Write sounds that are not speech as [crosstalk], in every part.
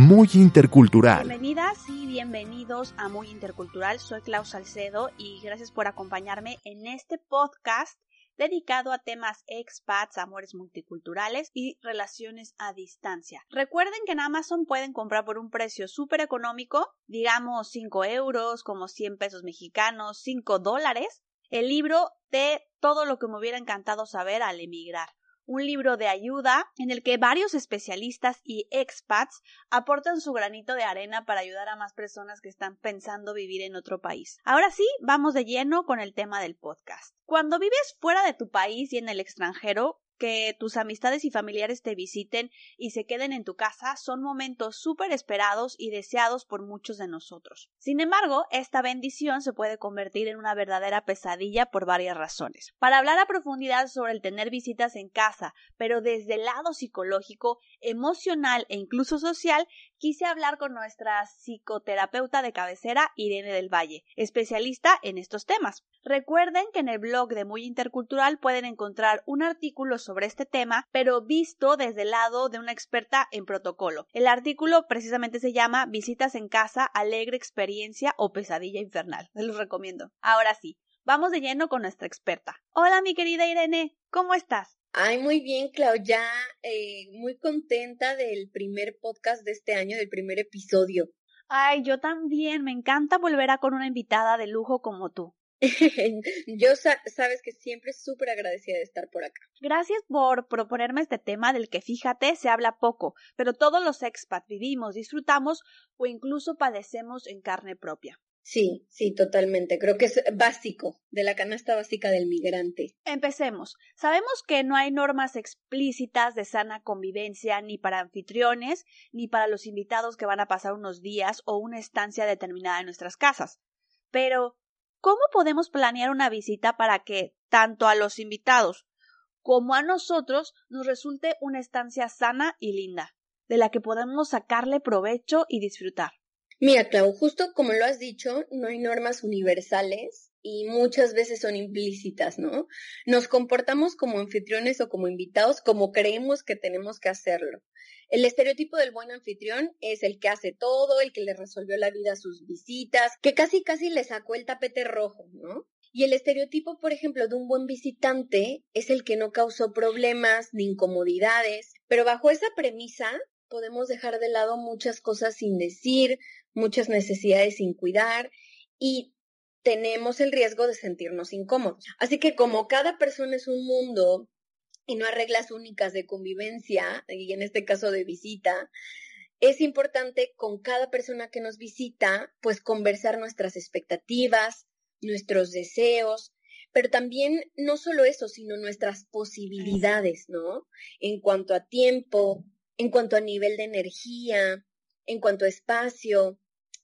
Muy intercultural. Bienvenidas y bienvenidos a Muy Intercultural. Soy Klaus Salcedo y gracias por acompañarme en este podcast dedicado a temas expats, amores multiculturales y relaciones a distancia. Recuerden que en Amazon pueden comprar por un precio súper económico, digamos 5 euros, como 100 pesos mexicanos, 5 dólares, el libro de todo lo que me hubiera encantado saber al emigrar un libro de ayuda en el que varios especialistas y expats aportan su granito de arena para ayudar a más personas que están pensando vivir en otro país. Ahora sí, vamos de lleno con el tema del podcast. Cuando vives fuera de tu país y en el extranjero, que tus amistades y familiares te visiten y se queden en tu casa son momentos súper esperados y deseados por muchos de nosotros. Sin embargo, esta bendición se puede convertir en una verdadera pesadilla por varias razones. Para hablar a profundidad sobre el tener visitas en casa, pero desde el lado psicológico, emocional e incluso social, quise hablar con nuestra psicoterapeuta de cabecera, Irene del Valle, especialista en estos temas. Recuerden que en el blog de Muy Intercultural pueden encontrar un artículo sobre este tema, pero visto desde el lado de una experta en protocolo. El artículo precisamente se llama Visitas en casa, alegre experiencia o pesadilla infernal. Se los recomiendo. Ahora sí, vamos de lleno con nuestra experta. Hola, mi querida Irene, ¿cómo estás? Ay, muy bien, Clau, ya eh, muy contenta del primer podcast de este año, del primer episodio. Ay, yo también, me encanta volver a con una invitada de lujo como tú. [laughs] Yo sabes que siempre súper agradecida de estar por acá. Gracias por proponerme este tema del que fíjate se habla poco, pero todos los expats vivimos, disfrutamos o incluso padecemos en carne propia. Sí, sí, totalmente. Creo que es básico, de la canasta básica del migrante. Empecemos. Sabemos que no hay normas explícitas de sana convivencia ni para anfitriones, ni para los invitados que van a pasar unos días o una estancia determinada en nuestras casas. Pero, ¿Cómo podemos planear una visita para que, tanto a los invitados como a nosotros, nos resulte una estancia sana y linda, de la que podemos sacarle provecho y disfrutar? Mira, Clau, justo como lo has dicho, no hay normas universales y muchas veces son implícitas, ¿no? Nos comportamos como anfitriones o como invitados como creemos que tenemos que hacerlo. El estereotipo del buen anfitrión es el que hace todo, el que le resolvió la vida a sus visitas, que casi casi le sacó el tapete rojo, ¿no? Y el estereotipo, por ejemplo, de un buen visitante es el que no causó problemas ni incomodidades, pero bajo esa premisa podemos dejar de lado muchas cosas sin decir, muchas necesidades sin cuidar y tenemos el riesgo de sentirnos incómodos. Así que como cada persona es un mundo y no hay reglas únicas de convivencia, y en este caso de visita, es importante con cada persona que nos visita, pues conversar nuestras expectativas, nuestros deseos, pero también no solo eso, sino nuestras posibilidades, ¿no? En cuanto a tiempo, en cuanto a nivel de energía, en cuanto a espacio,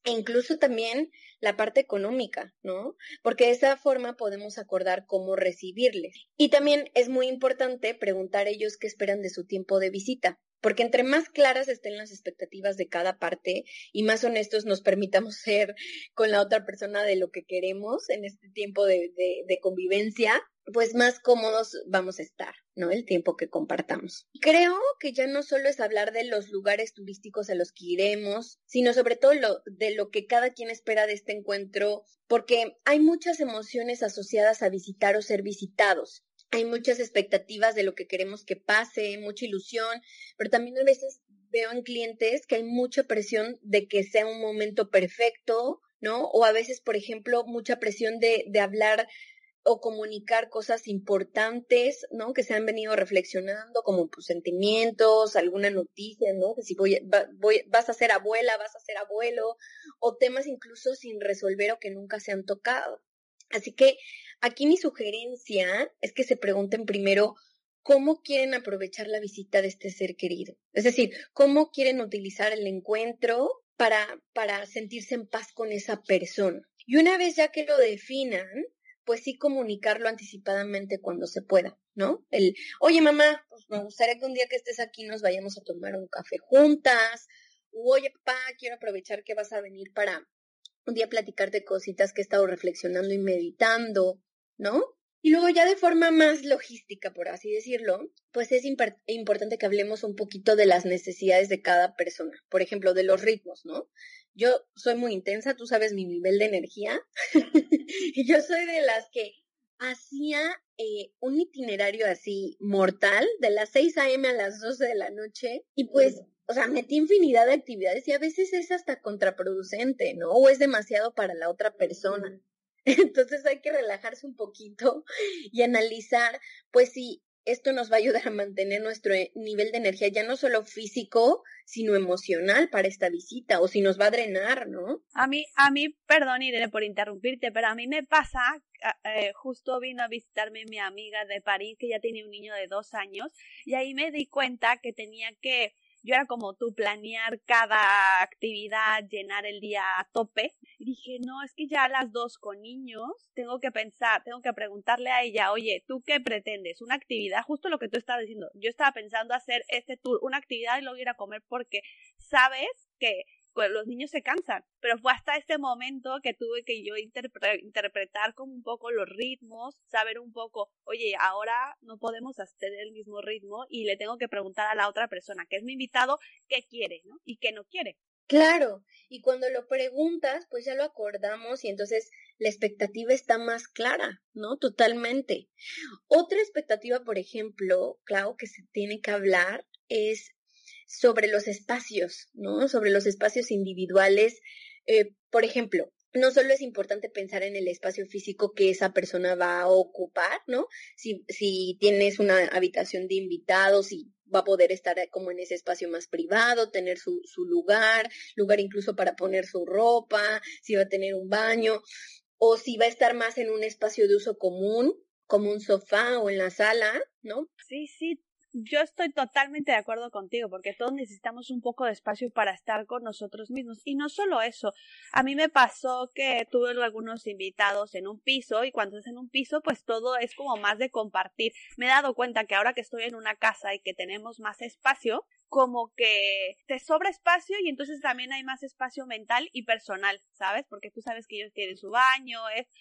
e incluso también la parte económica, ¿no? Porque de esa forma podemos acordar cómo recibirles. Y también es muy importante preguntar a ellos qué esperan de su tiempo de visita, porque entre más claras estén las expectativas de cada parte y más honestos nos permitamos [laughs] ser con la otra persona de lo que queremos en este tiempo de, convivencia, pues más cómodos vamos a estar, ¿no? El tiempo que compartamos. Creo que ya no solo es hablar de los lugares turísticos a los que iremos, sino sobre todo lo, de lo que cada quien espera de este encuentro, porque hay muchas emociones asociadas a visitar o ser visitados. Hay muchas expectativas de lo que queremos que pase, mucha ilusión, pero también a veces veo en clientes que hay mucha presión de que sea un momento perfecto, ¿no? O a veces, por ejemplo, mucha presión de, de hablar o comunicar cosas importantes, ¿no? Que se han venido reflexionando, como pues, sentimientos, alguna noticia, ¿no? Que si voy, voy, vas a ser abuela, vas a ser abuelo, o temas incluso sin resolver o que nunca se han tocado. Así que aquí mi sugerencia es que se pregunten primero cómo quieren aprovechar la visita de este ser querido. Es decir, cómo quieren utilizar el encuentro para, para sentirse en paz con esa persona. Y una vez ya que lo definan, pues sí comunicarlo anticipadamente cuando se pueda, ¿no? El, oye mamá, pues me gustaría que un día que estés aquí nos vayamos a tomar un café juntas, oye papá, quiero aprovechar que vas a venir para un día platicarte cositas que he estado reflexionando y meditando, ¿no? Y luego ya de forma más logística, por así decirlo, pues es importante que hablemos un poquito de las necesidades de cada persona. Por ejemplo, de los ritmos, ¿no? Yo soy muy intensa, tú sabes mi nivel de energía. [laughs] y yo soy de las que hacía eh, un itinerario así mortal de las 6 a.m. a las 12 de la noche y pues, o sea, metí infinidad de actividades y a veces es hasta contraproducente, ¿no? O es demasiado para la otra persona. [laughs] Entonces hay que relajarse un poquito y analizar, pues si esto nos va a ayudar a mantener nuestro eh, nivel de energía ya no solo físico, sino emocional para esta visita o si nos va a drenar, ¿no? A mí, a mí, perdón Irene por interrumpirte, pero a mí me pasa, eh, justo vino a visitarme mi amiga de París que ya tenía un niño de dos años y ahí me di cuenta que tenía que yo era como tú, planear cada actividad, llenar el día a tope. Y dije, no, es que ya a las dos con niños tengo que pensar, tengo que preguntarle a ella, oye, ¿tú qué pretendes? Una actividad, justo lo que tú estabas diciendo. Yo estaba pensando hacer este tour, una actividad y luego ir a comer porque sabes que los niños se cansan, pero fue hasta este momento que tuve que yo interpretar como un poco los ritmos, saber un poco, oye, ahora no podemos hacer el mismo ritmo y le tengo que preguntar a la otra persona, que es mi invitado, qué quiere, ¿no? Y qué no quiere. Claro, y cuando lo preguntas, pues ya lo acordamos y entonces la expectativa está más clara, ¿no? Totalmente. Otra expectativa, por ejemplo, claro, que se tiene que hablar es sobre los espacios, ¿no? Sobre los espacios individuales. Eh, por ejemplo, no solo es importante pensar en el espacio físico que esa persona va a ocupar, ¿no? Si, si tienes una habitación de invitados y va a poder estar como en ese espacio más privado, tener su, su lugar, lugar incluso para poner su ropa, si va a tener un baño, o si va a estar más en un espacio de uso común, como un sofá o en la sala, ¿no? Sí, sí, yo estoy totalmente de acuerdo contigo, porque todos necesitamos un poco de espacio para estar con nosotros mismos. Y no solo eso, a mí me pasó que tuve algunos invitados en un piso y cuando es en un piso, pues todo es como más de compartir. Me he dado cuenta que ahora que estoy en una casa y que tenemos más espacio, como que te sobra espacio y entonces también hay más espacio mental y personal, ¿sabes? Porque tú sabes que ellos tienen su baño,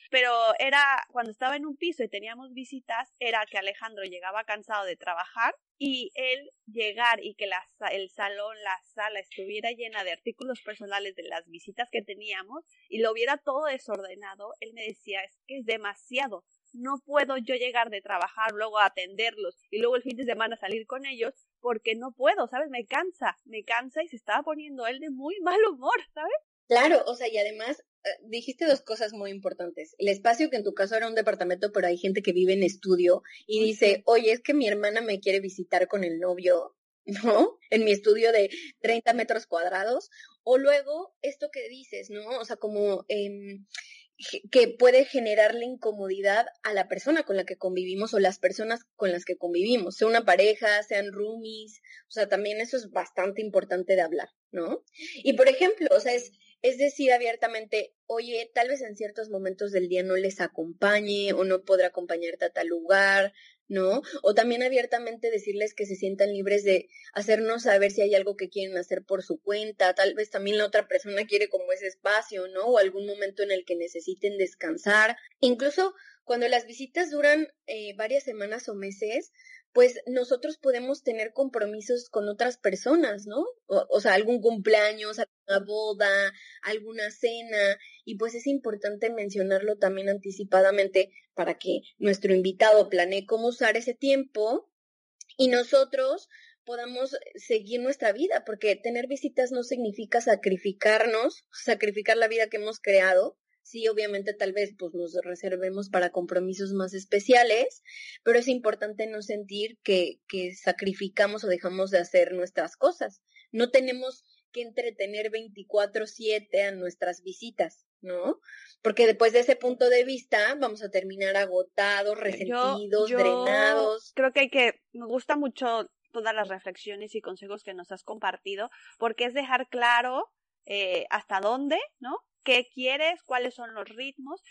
pero era cuando estaba en un piso y teníamos visitas, era que Alejandro llegaba cansado de trabajar y él llegar y que la, el salón, la sala estuviera llena de artículos personales de las visitas que teníamos y lo viera todo desordenado, él me decía, es que es demasiado, no puedo yo llegar de trabajar, luego a atenderlos y luego el fin de semana salir con ellos porque no puedo, ¿sabes? Me cansa, me cansa y se estaba poniendo él de muy mal humor, ¿sabes? Claro, o sea, y además eh, dijiste dos cosas muy importantes. El espacio, que en tu caso era un departamento, pero hay gente que vive en estudio y dice, oye, es que mi hermana me quiere visitar con el novio, ¿no? En mi estudio de 30 metros cuadrados. O luego, esto que dices, ¿no? O sea, como... Eh, que puede generarle incomodidad a la persona con la que convivimos o las personas con las que convivimos, sea una pareja, sean roomies, o sea, también eso es bastante importante de hablar, ¿no? Y por ejemplo, o sea, es, es decir abiertamente, oye, tal vez en ciertos momentos del día no les acompañe o no podrá acompañarte a tal lugar, ¿no? O también abiertamente decirles que se sientan libres de hacernos saber si hay algo que quieren hacer por su cuenta, tal vez también la otra persona quiere como ese espacio, ¿no? O algún momento en el que necesiten descansar. Incluso cuando las visitas duran eh, varias semanas o meses, pues nosotros podemos tener compromisos con otras personas, ¿no? O, sea, algún cumpleaños, alguna boda, alguna cena, y pues es importante mencionarlo también anticipadamente para que nuestro invitado planee cómo usar ese tiempo y nosotros podamos seguir nuestra vida, porque tener visitas no significa sacrificarnos, sacrificar la vida que hemos creado, Sí, obviamente tal vez pues nos reservemos para compromisos más especiales, pero es importante no sentir que, que sacrificamos o dejamos de hacer nuestras cosas. No tenemos que entretener 24/7 a nuestras visitas, ¿no? Porque después de ese punto de vista vamos a terminar agotados, resentidos, drenados. Creo que hay que, me gusta mucho todas las reflexiones y consejos que nos has compartido, porque es dejar claro eh, hasta dónde, ¿no? Qué quieres, cuáles son los ritmos,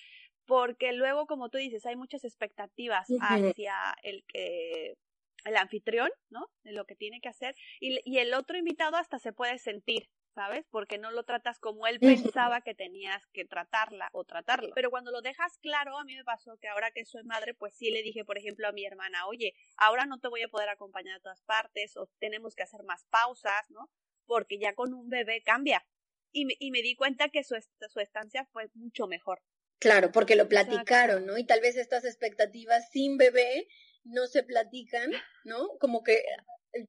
porque luego, como tú dices, hay muchas expectativas hacia el que el anfitrión, ¿no? De lo que tiene que hacer. Y, y, el otro invitado hasta se puede sentir, ¿sabes? Porque no lo tratas como él pensaba que tenías que tratarla o tratarlo. Pero cuando lo dejas claro, a mí me pasó que ahora que soy madre, pues sí le dije, por ejemplo, a mi hermana, oye, ahora no te voy a poder acompañar a todas partes o tenemos que hacer más pausas, ¿no? Porque ya con un bebé cambia. Y me, y me di cuenta que su, su estancia fue mucho mejor. Claro, porque lo platicaron, ¿no? Y tal vez estas expectativas sin bebé no se platican, ¿no? Como que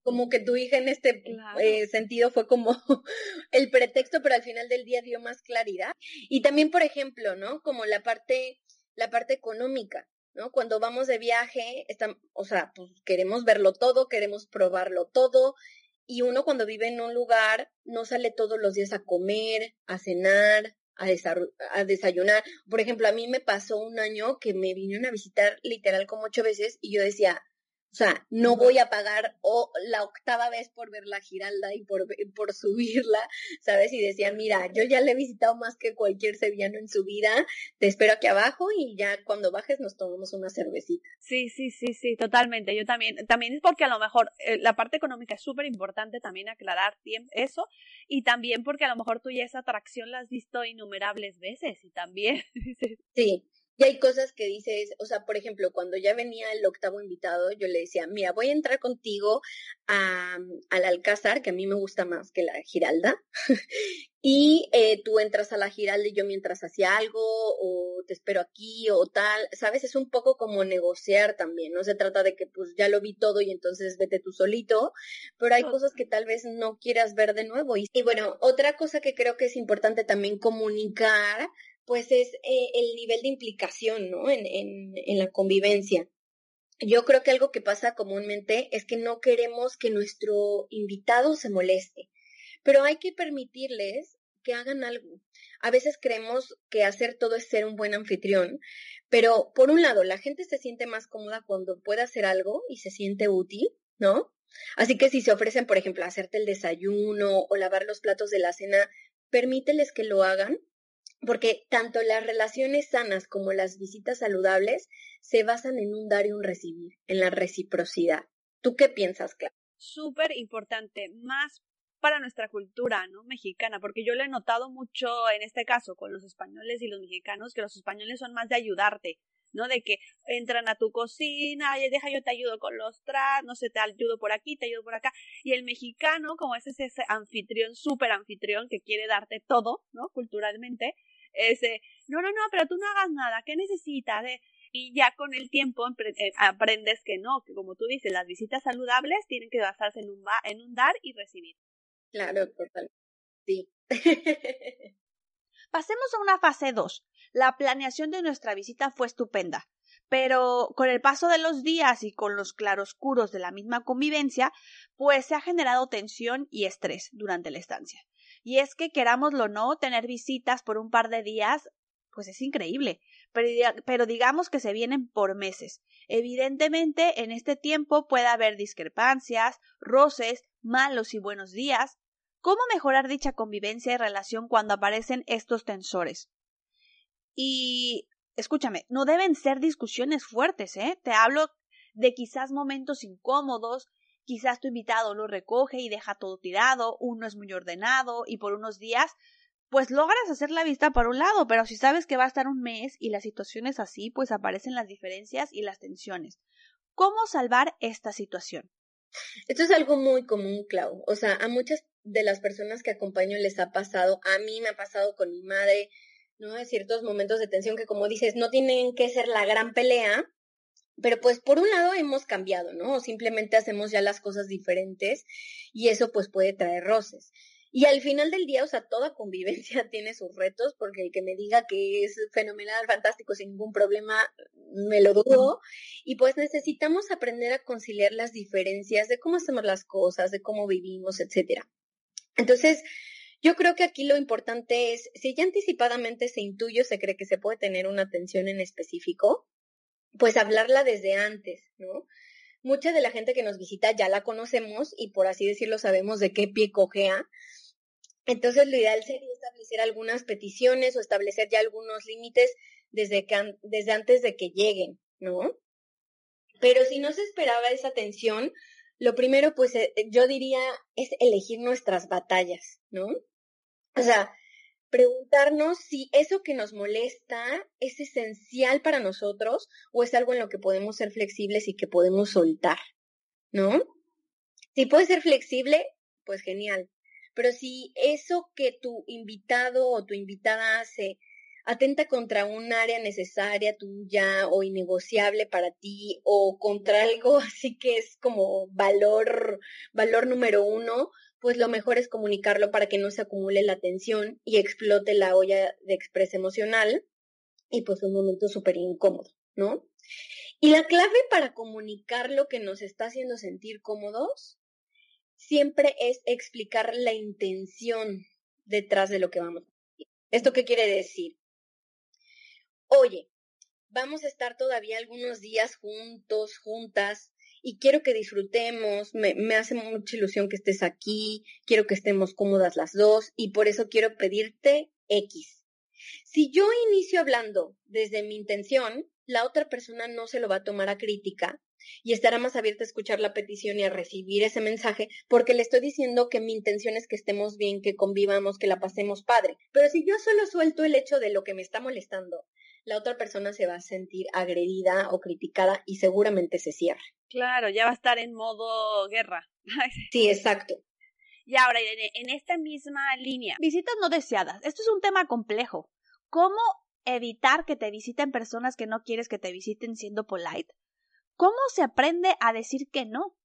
como que tu hija en este eh, sentido fue como [laughs] el pretexto, pero al final del día dio más claridad. Y también, por ejemplo, ¿no? Como la parte, la parte económica, ¿no? Cuando vamos de viaje, está, o sea, pues queremos verlo todo, queremos probarlo todo, y uno cuando vive en un lugar no sale todos los días a comer, a cenar, a, a, desayunar. Por ejemplo, a mí me pasó un año que me vinieron a visitar literal como ocho veces y yo decía, o sea, no voy a pagar o la octava vez por ver la Giralda y por, por subirla, ¿sabes? Y decía, mira, yo ya le he visitado más que cualquier sevillano en su vida, te espero aquí abajo y ya cuando bajes nos tomamos una cervecita. Sí, sí, sí, sí, totalmente. Yo también, también es porque a lo mejor eh, la parte económica es súper importante también aclarar eso y también porque a lo mejor tú ya esa atracción la has visto innumerables veces y también. [laughs] sí. Y hay cosas que dices, o sea, por ejemplo, cuando ya venía el octavo invitado, yo le decía, mira, voy a entrar contigo a, al Alcázar, que a mí me gusta más que la Giralda, [laughs] y eh, tú entras a la Giralda y yo mientras hacía algo, o te espero aquí, o tal, ¿sabes? Es un poco como negociar también, no se trata de que pues ya lo vi todo y entonces vete tú solito, pero hay cosas que tal vez no quieras ver de nuevo. y bueno, otra cosa que creo que es importante también comunicar pues es eh, el nivel de implicación, ¿no? En, en, en la convivencia. Yo creo que algo que pasa comúnmente es que no queremos que nuestro invitado se moleste, pero hay que permitirles que hagan algo. A veces creemos que hacer todo es ser un buen anfitrión, pero por un lado, la gente se siente más cómoda cuando puede hacer algo y se siente útil, ¿no? Así que si se ofrecen, por ejemplo, hacerte el desayuno o lavar los platos de la cena, permíteles que lo hagan porque tanto las relaciones sanas como las visitas saludables se basan en un dar y un recibir, en la reciprocidad. ¿Tú qué piensas, Clara? Súper importante, más para nuestra cultura, ¿no? Mexicana, porque yo lo he notado mucho en este caso con los españoles y los mexicanos, que los españoles son más de ayudarte, ¿no? De que entran a tu cocina, deja yo te ayudo con los tras, no sé, te ayudo por aquí, te ayudo por acá. Y el mexicano, como es ese anfitrión, súper anfitrión que quiere darte todo, ¿no? Culturalmente, ese, no, no, no, pero tú no hagas nada, ¿qué necesitas? Y ya con el tiempo eh, aprendes que no, que como tú dices, las visitas saludables tienen que basarse en un, en un dar y recibir. Claro, total. Sí. [laughs] Pasemos a una fase 2. La planeación de nuestra visita fue estupenda, pero con el paso de los días y con los claroscuros de la misma convivencia, pues se ha generado tensión y estrés durante la estancia. Y es que querámoslo o no, tener visitas por un par de días, pues es increíble. Pero, pero, digamos que se vienen por meses. Evidentemente, en este tiempo puede haber discrepancias, roces, malos y buenos días. ¿Cómo mejorar dicha convivencia y relación cuando aparecen estos tensores? Y escúchame, no deben ser discusiones fuertes, ¿eh? Te hablo de quizás momentos incómodos, Quizás tu invitado lo recoge y deja todo tirado, uno es muy ordenado y por unos días pues logras hacer la vista por un lado, pero si sabes que va a estar un mes y la situación es así, pues aparecen las diferencias y las tensiones. ¿Cómo salvar esta situación? Esto es algo muy común, Clau. O sea, a muchas de las personas que acompaño les ha pasado, a mí me ha pasado con mi madre, ¿no? Hay ciertos momentos de tensión que, como dices, no tienen que ser la gran pelea, pero pues por un lado hemos cambiado, ¿no? Simplemente hacemos ya las cosas diferentes y eso pues puede traer roces. Y al final del día, o sea, toda convivencia [laughs] tiene sus retos, porque el que me diga que es fenomenal, fantástico, sin ningún problema, me lo dudo. Y pues necesitamos aprender a conciliar las diferencias de cómo hacemos las cosas, de cómo vivimos, etcétera. Entonces, yo creo que aquí lo importante es, si ya anticipadamente se intuye o se cree que se puede tener una atención en específico, pues hablarla desde antes, ¿no? Mucha de la gente que nos visita ya la conocemos y por así decirlo sabemos de qué pie cojea. Entonces, lo ideal sería establecer algunas peticiones o establecer ya algunos límites desde, desde antes de que lleguen, ¿no? Pero si no se esperaba esa atención, lo primero, pues eh, yo diría, es elegir nuestras batallas, ¿no? O sea, preguntarnos si eso que nos molesta es esencial para nosotros o es algo en lo que podemos ser flexibles y que podemos soltar, ¿no? Si puede ser flexible, pues genial. Pero si eso que tu invitado o tu invitada hace atenta contra un área necesaria tuya o innegociable para ti o contra algo [laughs] así que es como valor, valor número uno, pues lo mejor es comunicarlo para que no se acumule la tensión y explote la olla de expresa emocional y pues un momento súper incómodo, ¿no? Y la clave para comunicar lo que nos está haciendo sentir cómodos siempre es explicar la intención detrás de lo que vamos a decir. ¿Esto qué quiere decir? Oye, vamos a estar todavía algunos días juntos, juntas, y quiero que disfrutemos, me, me, hace mucha ilusión que estés aquí, quiero que estemos cómodas las dos, y por eso quiero pedirte X. Si yo inicio hablando desde mi intención, la otra persona no se lo va a tomar a crítica y estará más abierta a escuchar la petición y a recibir ese mensaje porque le estoy diciendo que mi intención es que estemos bien, que convivamos, que la pasemos padre. Pero si yo solo suelto el hecho de lo que me está molestando, la otra persona se va a sentir agredida o criticada y seguramente se cierra. Claro, ya va a estar en modo guerra. [laughs] sí, exacto. Y ahora, en esta misma línea, visitas no deseadas. Esto es un tema complejo. ¿Cómo evitar que te visiten personas que no quieres que te visiten siendo polite? ¿Cómo se aprende a decir que no?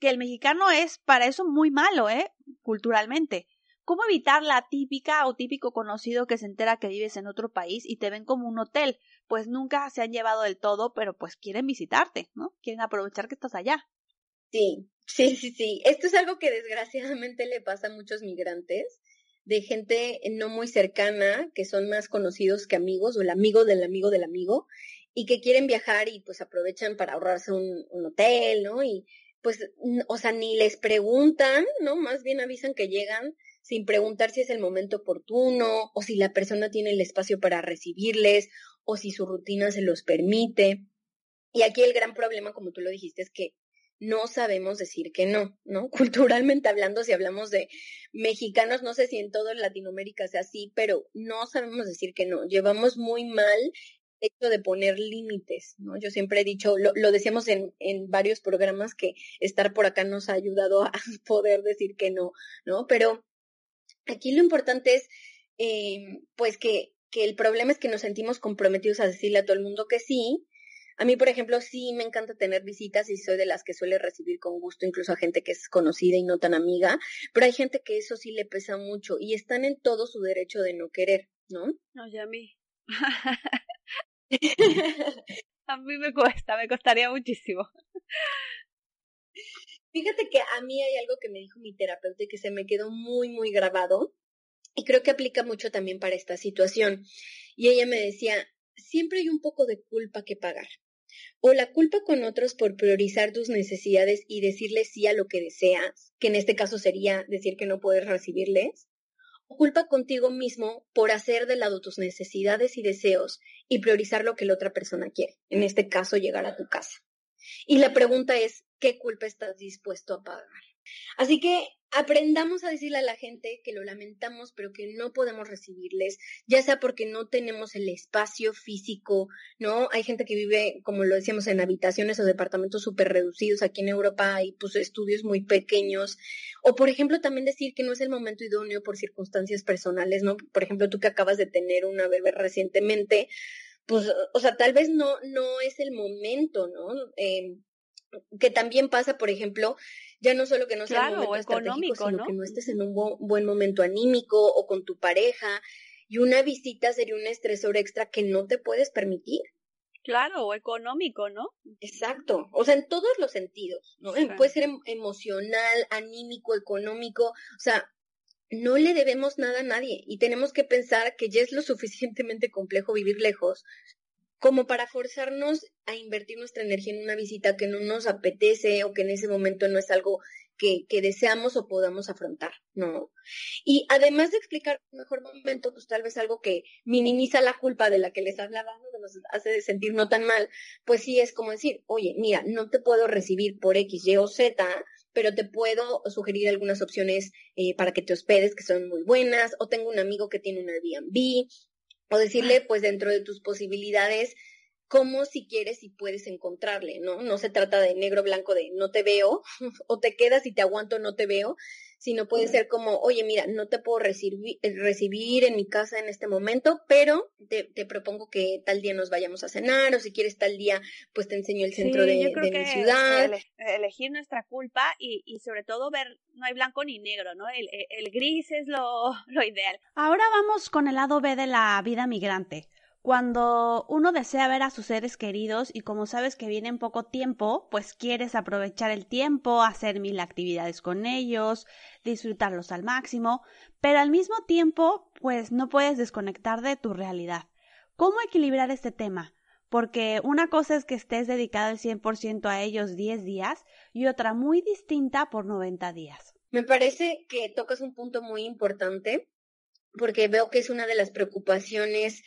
Que el mexicano es para eso muy malo, ¿eh? Culturalmente. ¿Cómo evitar la típica o típico conocido que se entera que vives en otro país y te ven como un hotel? Pues nunca se han llevado del todo, pero pues quieren visitarte, ¿no? Quieren aprovechar que estás allá. Sí, sí, sí, sí. Esto es algo que desgraciadamente le pasa a muchos migrantes, de gente no muy cercana, que son más conocidos que amigos, o el amigo del amigo del amigo, y que quieren viajar y pues aprovechan para ahorrarse un, un hotel, ¿no? Y pues, o sea, ni les preguntan, ¿no? Más bien avisan que llegan sin preguntar si es el momento oportuno o si la persona tiene el espacio para recibirles o si su rutina se los permite. Y aquí el gran problema, como tú lo dijiste, es que no sabemos decir que no, ¿no? [laughs] Culturalmente hablando, si hablamos de mexicanos, no sé si en toda Latinoamérica sea así, pero no sabemos decir que no. Llevamos muy mal hecho de poner límites, ¿no? Yo siempre he dicho, lo, lo decíamos en, en, varios programas, que estar por acá nos ha ayudado a [laughs] poder decir que no, ¿no? Pero aquí lo importante es, eh, pues que, que el problema es que nos sentimos comprometidos a decirle a todo el mundo que sí. A mí, por ejemplo, sí me encanta tener visitas y soy de las que suele recibir con gusto, incluso a gente que es conocida y no tan amiga, pero hay gente que eso sí le pesa mucho y están en todo su derecho de no querer, ¿no? No, ya a mí. [laughs] [laughs] a mí me cuesta, me costaría muchísimo. Fíjate que a mí hay algo que me dijo mi terapeuta que se me quedó muy, muy grabado y creo que aplica mucho también para esta situación. Y ella me decía, siempre hay un poco de culpa que pagar. O la culpa con otros por priorizar tus necesidades y decirles sí a lo que deseas, que en este caso sería decir que no puedes recibirles. O culpa contigo mismo por hacer de lado tus necesidades y deseos y priorizar lo que la otra persona quiere, en este caso llegar a tu casa. Y la pregunta es, ¿qué culpa estás dispuesto a pagar? Así que aprendamos a decirle a la gente que lo lamentamos, pero que no podemos recibirles, ya sea porque no tenemos el espacio físico, ¿no? Hay gente que vive, como lo decíamos, en habitaciones o departamentos súper reducidos. Aquí en Europa hay pues estudios muy pequeños. O, por ejemplo, también decir que no es el momento idóneo por circunstancias personales, ¿no? Por ejemplo, tú que acabas de tener una bebé recientemente, pues, o sea, tal vez no, no es el momento, ¿no? Eh, que también pasa, por ejemplo, ya no solo que no sea un momento económico, sino que no estés en un buen momento anímico o con tu pareja, y una visita sería un estresor extra que no te puedes permitir. Claro, o económico, ¿no? Exacto, o sea, en todos los sentidos, ¿no? Puede ser em, emocional, anímico, económico, o sea, no le debemos nada a nadie y tenemos que pensar que ya es lo [laughs] suficientemente complejo vivir lejos como para forzarnos a invertir nuestra energía en una visita que no nos apetece o que en ese momento no es algo que, que, deseamos o podamos afrontar, ¿no? Y además de explicar un mejor momento, pues tal vez algo que minimiza la culpa de la que les hablaba, ¿no? nos hace sentir no tan mal, pues sí es como decir, oye, mira, no te puedo recibir por X, Y o Z, pero te puedo sugerir algunas opciones eh, para que te hospedes que son muy buenas, o tengo un amigo que tiene un Airbnb, o decirle, pues dentro de tus posibilidades, cómo si quieres y puedes encontrarle, ¿no? No se trata de negro blanco de no te veo, [laughs] o te quedas y te aguanto, no te veo, sino puede ser como, oye, mira, no te puedo recibir, recibir en mi casa en este momento, pero te, te, propongo que tal día nos vayamos a cenar, o si quieres tal día, pues te enseño el centro de, mi ciudad. elegir nuestra culpa y, y, sobre todo ver, no hay blanco ni negro, ¿no? El, el gris es lo, [laughs] lo ideal. Ahora vamos con el lado B de la vida migrante. Cuando uno desea ver a sus seres queridos y como sabes que viene en poco tiempo, pues quieres aprovechar el tiempo, hacer mil actividades con ellos, disfrutarlos al máximo, pero al mismo tiempo, pues no puedes desconectar de tu realidad. ¿Cómo equilibrar este tema? Porque una cosa es que estés dedicado al 100% a ellos 10 días y otra muy distinta por 90 días. Me parece que tocas un punto muy importante porque veo que es una de las preocupaciones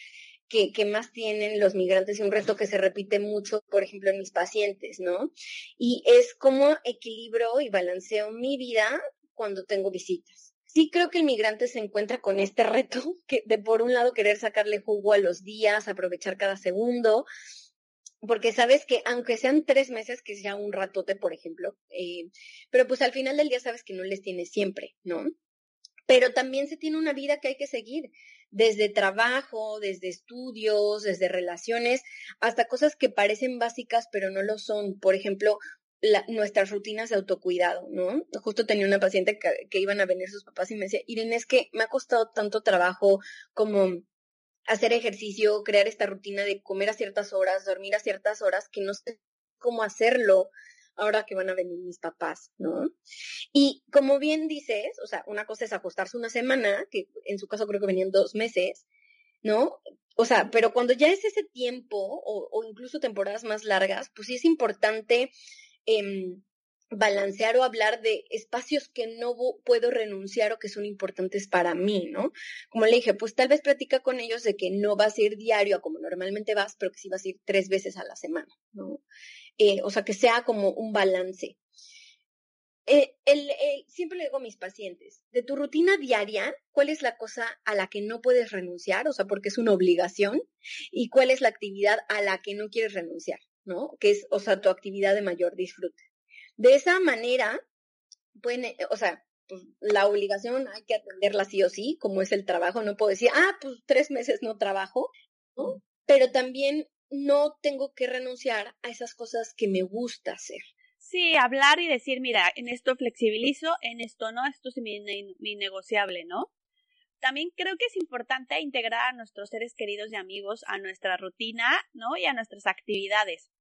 que, más tienen los migrantes y un reto que se repite mucho, por ejemplo, en mis pacientes, ¿no? Y es cómo equilibro y balanceo mi vida cuando tengo visitas. Sí creo que el migrante se encuentra con este reto [laughs] que de por un lado querer sacarle jugo a los días, aprovechar cada segundo, porque sabes que aunque sean tres meses, que sea un ratote, por ejemplo, eh, pero pues al final del día sabes que no les tienes siempre, ¿no? Pero también se tiene una vida que hay que seguir desde trabajo, desde estudios, desde relaciones, hasta cosas que parecen básicas pero no lo son. Por ejemplo, nuestras rutinas de autocuidado, ¿no? Justo tenía una paciente que, iban a venir sus papás y me decía, Irene, es que me ha costado tanto trabajo como hacer ejercicio, crear esta rutina de comer a ciertas horas, dormir a ciertas horas, que no sé cómo hacerlo ahora que van a venir mis papás, ¿no? Y como bien dices, o sea, una cosa es ajustarse una semana, que en su caso creo que venían dos meses, ¿no? O sea, pero cuando ya es ese tiempo o, incluso temporadas más largas, pues sí es importante eh, balancear o hablar de espacios que no puedo renunciar o que son importantes para mí, ¿no? Como le dije, pues tal vez platica con ellos de que no vas a ir diario a como normalmente vas, pero que sí vas a ir tres veces a la semana, ¿no? Eh, o sea, que sea como un balance. Eh, el, siempre le digo a mis pacientes, de tu rutina diaria, ¿cuál es la cosa a la que no puedes renunciar? O sea, porque es una obligación, y cuál es la actividad a la que no quieres renunciar, ¿no? Que es, o sea, tu actividad de mayor disfrute. De esa manera, pueden, eh, o sea, pues la obligación hay que atenderla sí o sí, como es el trabajo, no puedo decir, ah, pues tres meses no trabajo, ¿no? Pero también no tengo que renunciar a esas cosas que me gusta hacer. Sí, hablar y decir, mira, en esto flexibilizo, en esto no, esto es mi, mi negociable, ¿no? También creo que es importante integrar a nuestros seres queridos y amigos a nuestra rutina, ¿no? Y a nuestras actividades.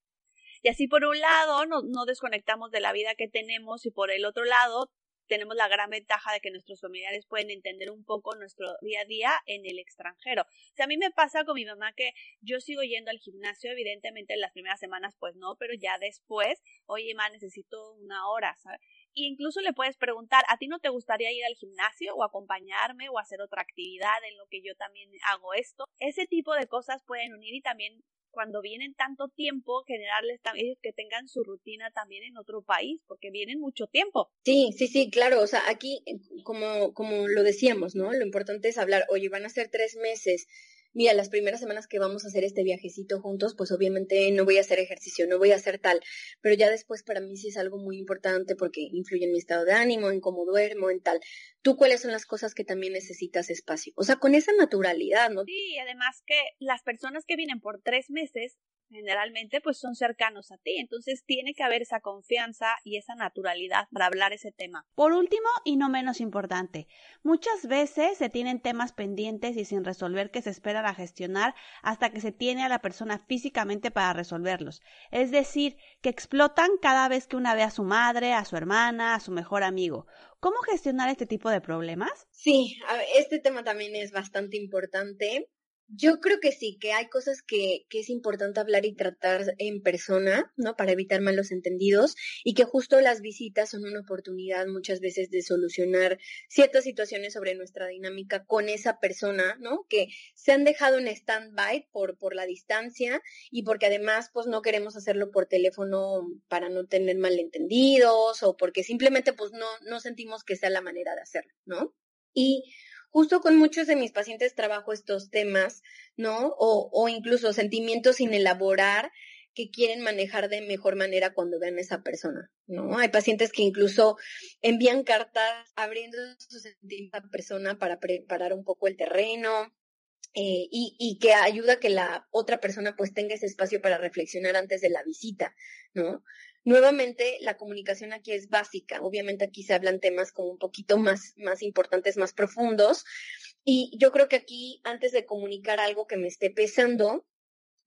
Y así por un lado no, no desconectamos de la vida que tenemos y por el otro lado tenemos la gran ventaja de que nuestros familiares pueden entender un poco nuestro día a día en el extranjero. O sea, a mí me pasa con mi mamá que yo sigo yendo al gimnasio, evidentemente en las primeras semanas pues no, pero ya después, oye, ma, necesito una hora, ¿sabes? Incluso le puedes preguntar, ¿a ti no te gustaría ir al gimnasio o acompañarme o hacer otra actividad en lo que yo también hago esto? Ese tipo de cosas pueden unir y también cuando vienen tanto tiempo, generarles también que tengan su rutina también en otro país, porque vienen mucho tiempo. Sí, sí, sí, claro. O sea, aquí, como, como lo decíamos, ¿no? Lo importante es hablar, oye, van a ser tres meses mira, las primeras semanas que vamos a hacer este viajecito juntos, pues obviamente no voy a hacer ejercicio, no voy a hacer tal, pero ya después para mí sí es algo muy importante porque influye en mi estado de ánimo, en cómo duermo, en tal. ¿Tú cuáles son las cosas que también necesitas espacio? O sea, con esa naturalidad, ¿no? Sí, además que las personas que vienen por tres meses generalmente pues son cercanos a ti, entonces tiene que haber esa confianza y esa naturalidad para hablar ese tema. Por último y no menos importante, muchas veces se tienen temas pendientes y sin resolver que se esperan a gestionar hasta que se tiene a la persona físicamente para resolverlos, es decir, que explotan cada vez que una ve a su madre, a su hermana, a su mejor amigo. ¿Cómo gestionar este tipo de problemas? Sí, este tema también es bastante importante Yo creo que sí, que hay cosas que, que, es importante hablar y tratar en persona, ¿no? Para evitar malos entendidos y que justo las visitas son una oportunidad muchas veces de solucionar ciertas situaciones sobre nuestra dinámica con esa persona, ¿no? Que se han dejado en stand-by por, por la distancia y porque además pues no queremos hacerlo por teléfono para no tener malentendidos o porque simplemente pues no, no sentimos que sea la manera de hacerlo, ¿no? Y justo con muchos de mis pacientes trabajo estos temas, ¿no? O, o incluso sentimientos sin elaborar que quieren manejar de mejor manera cuando vean a esa persona, ¿no? Hay pacientes que incluso envían cartas abriendo su sentimiento a la persona para preparar un poco el terreno, eh, y, y, que ayuda a que la otra persona pues tenga ese espacio para reflexionar antes de la visita, ¿no? Nuevamente, la comunicación aquí es básica. Obviamente aquí se hablan temas como un poquito más, más importantes, más profundos. Y yo creo que aquí, antes de comunicar algo que me esté pesando,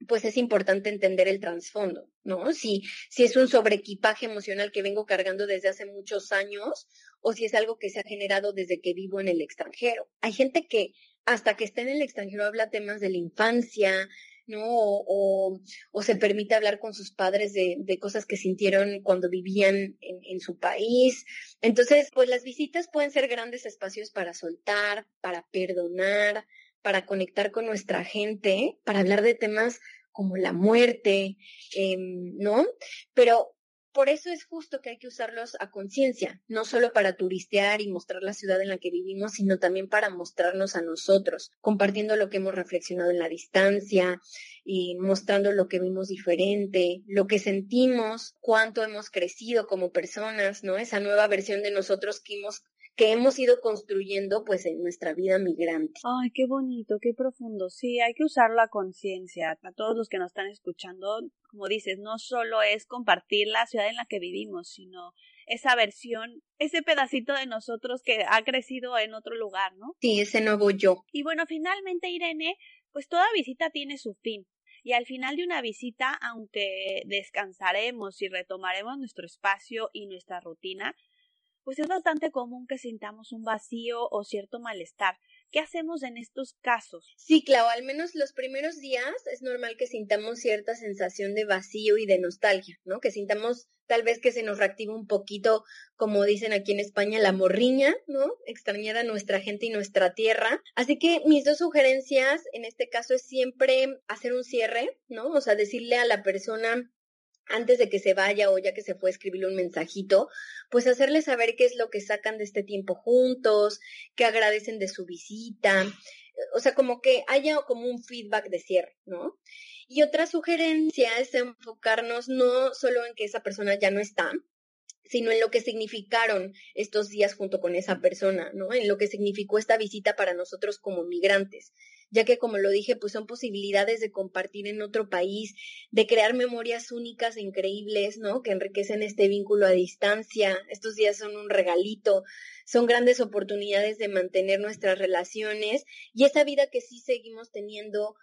pues es importante entender el trasfondo, ¿no? Si, si es un sobreequipaje emocional que vengo cargando desde hace muchos años o si es algo que se ha generado desde que vivo en el extranjero. Hay gente que hasta que está en el extranjero habla temas de la infancia, ¿no? O, o, se permite hablar con sus padres de, de cosas que sintieron cuando vivían en, en, su país. Entonces, pues las visitas pueden ser grandes espacios para soltar, para perdonar, para conectar con nuestra gente, para hablar de temas como la muerte, eh, ¿no? Pero por eso es justo que hay que usarlos a conciencia, no solo para turistear y mostrar la ciudad en la que vivimos, sino también para mostrarnos a nosotros, compartiendo lo que hemos reflexionado en la distancia y mostrando lo que vimos diferente, lo que sentimos, cuánto hemos crecido como personas, ¿no? Esa nueva versión de nosotros que hemos que hemos ido construyendo pues en nuestra vida migrante. Ay, qué bonito, qué profundo. Sí, hay que usarlo a conciencia. A todos los que nos están escuchando, como dices, no solo es compartir la ciudad en la que vivimos, sino esa versión, ese pedacito de nosotros que ha crecido en otro lugar, ¿no? Sí, ese nuevo yo. Y bueno, finalmente, Irene, pues toda visita tiene su fin. Y al final de una visita, aunque descansaremos y retomaremos nuestro espacio y nuestra rutina, pues es bastante común que sintamos un vacío o cierto malestar. ¿Qué hacemos en estos casos? Sí, claro, al menos los primeros días es normal que sintamos cierta sensación de vacío y de nostalgia, ¿no? Que sintamos tal vez que se nos reactiva un poquito, como dicen aquí en España, la morriña, ¿no? Extrañar a nuestra gente y nuestra tierra. Así que mis dos sugerencias en este caso es siempre hacer un cierre, ¿no? O sea, decirle a la persona antes de que se vaya o ya que se fue escribirle un mensajito, pues hacerle saber qué es lo que sacan de este tiempo juntos, qué agradecen de su visita, o sea, como que haya como un feedback de cierre, ¿no? Y otra sugerencia es enfocarnos no solo en que esa persona ya no está, sino en lo que significaron estos días junto con esa persona, ¿no? En lo que significó esta visita para nosotros como migrantes, ya que como lo dije, pues son posibilidades de compartir en otro país, de crear memorias únicas e increíbles, ¿no? Que enriquecen este vínculo a distancia. Estos días son un regalito, son grandes oportunidades de mantener nuestras relaciones y esa vida que sí seguimos teniendo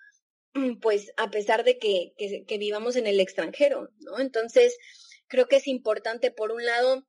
pues a pesar de que, que, que vivamos en el extranjero, ¿no? Entonces, creo que es importante, por un lado,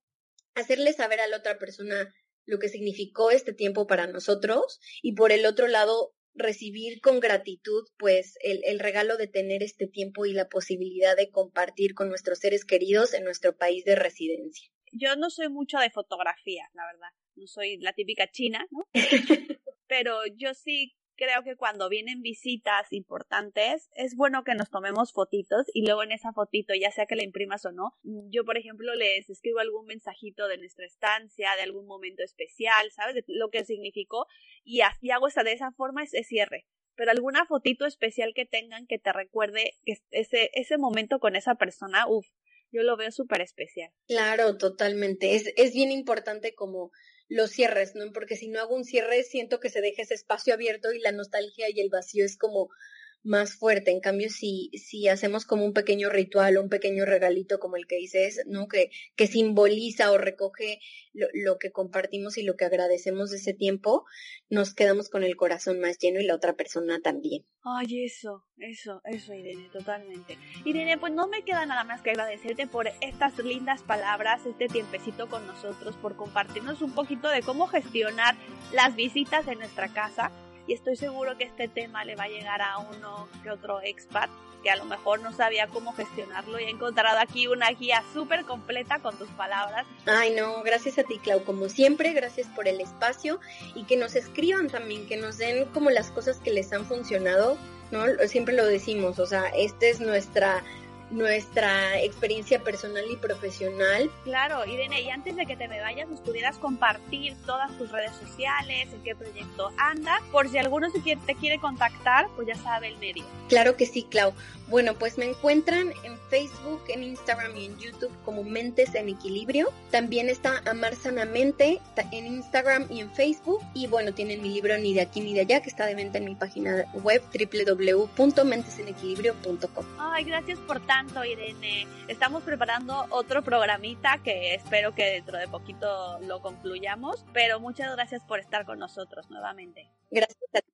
hacerle saber a la otra persona lo que significó este tiempo para nosotros y por el otro lado, recibir con gratitud pues el, el, regalo de tener este tiempo y la posibilidad de compartir con nuestros seres queridos en nuestro país de residencia. Yo no soy mucho de fotografía, la verdad. No soy la típica china, ¿no? [laughs] Pero yo sí creo que cuando vienen visitas importantes es bueno que nos tomemos fotitos y luego en esa fotito, ya sea que la imprimas o no, yo por ejemplo les escribo algún mensajito de nuestra estancia, de algún momento especial, ¿sabes? Lo que significó y así hago esa de esa forma ese cierre. Pero alguna fotito especial que tengan que te recuerde ese, ese momento con esa persona, uff, yo lo veo súper especial. Claro, totalmente. Es, es bien importante como los cierres, ¿no? Porque si no hago un cierre, siento que se deja ese espacio abierto y la nostalgia y el vacío es como más fuerte. En cambio, si, si hacemos como un pequeño ritual o un pequeño regalito como el que dices, ¿no? Que, que simboliza o recoge lo, lo, que compartimos y lo que agradecemos de ese tiempo, nos quedamos con el corazón más lleno y la otra persona también. Ay, eso, eso, eso, Irene, totalmente. Irene, pues no me queda nada más que agradecerte por estas lindas palabras, este tiempecito con nosotros, por compartirnos un poquito de cómo gestionar las visitas en nuestra casa y estoy seguro que este tema le va a llegar a uno que otro expat que a lo mejor no sabía cómo gestionarlo y he encontrado aquí una guía súper completa con tus palabras. Ay, no, gracias a ti, Clau, como siempre, gracias por el espacio y que nos escriban también, que nos den como las cosas que les han funcionado, ¿no? Siempre lo decimos, o sea, esta es nuestra nuestra experiencia personal y profesional. Claro, Irene, y antes de que te me vayas, nos pudieras compartir todas tus redes sociales, en qué proyecto andas, por si alguno te quiere contactar, pues ya sabe el medio. Claro que sí, Clau. Bueno, pues me encuentran en Facebook, en Instagram y en YouTube como Mentes en Equilibrio. También está Amar Sanamente en Instagram y en Facebook. Y bueno, tienen mi libro Ni de aquí ni de allá, que está de venta en mi página web www.mentesenequilibrio.com. Ay, gracias por tanto Irene. Estamos preparando otro programita que espero que dentro de poquito lo concluyamos, pero muchas gracias por estar con nosotros nuevamente. Gracias a ti.